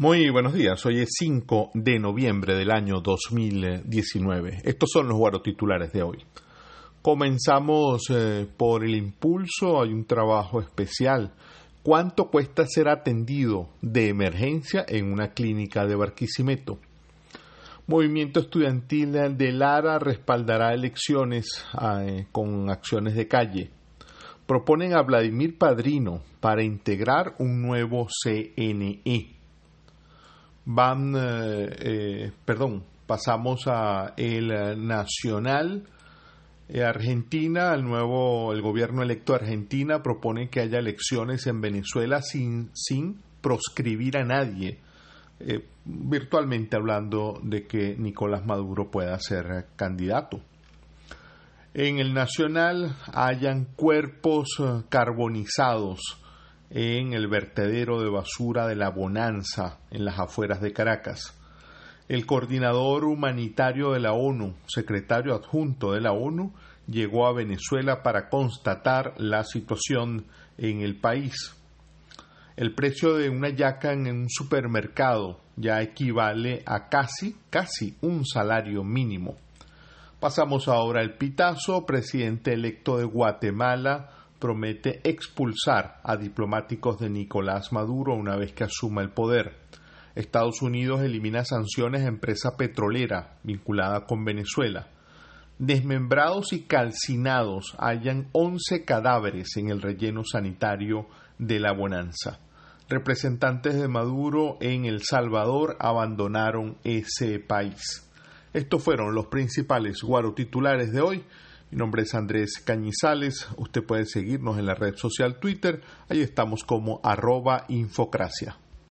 Muy buenos días, hoy es 5 de noviembre del año 2019. Estos son los guaros titulares de hoy. Comenzamos eh, por el impulso, hay un trabajo especial. ¿Cuánto cuesta ser atendido de emergencia en una clínica de Barquisimeto? Movimiento Estudiantil de Lara respaldará elecciones eh, con acciones de calle. Proponen a Vladimir Padrino para integrar un nuevo CNE van, eh, eh, perdón, pasamos a el nacional. Eh, Argentina, el nuevo, el gobierno electo de Argentina propone que haya elecciones en Venezuela sin, sin proscribir a nadie, virtualmente hablando de que Nicolás Maduro pueda ser candidato. En el nacional hayan cuerpos carbonizados en el vertedero de basura de la Bonanza en las afueras de Caracas. El coordinador humanitario de la ONU, secretario adjunto de la ONU, llegó a Venezuela para constatar la situación en el país. El precio de una yaca en un supermercado ya equivale a casi, casi un salario mínimo. Pasamos ahora al pitazo, presidente electo de Guatemala, promete expulsar a diplomáticos de Nicolás Maduro una vez que asuma el poder. Estados Unidos elimina sanciones a empresa petrolera vinculada con Venezuela. Desmembrados y calcinados hallan 11 cadáveres en el relleno sanitario de la Bonanza. Representantes de Maduro en El Salvador abandonaron ese país. Estos fueron los principales guaro titulares de hoy. Mi nombre es Andrés Cañizales. Usted puede seguirnos en la red social Twitter. Ahí estamos como arroba infocracia.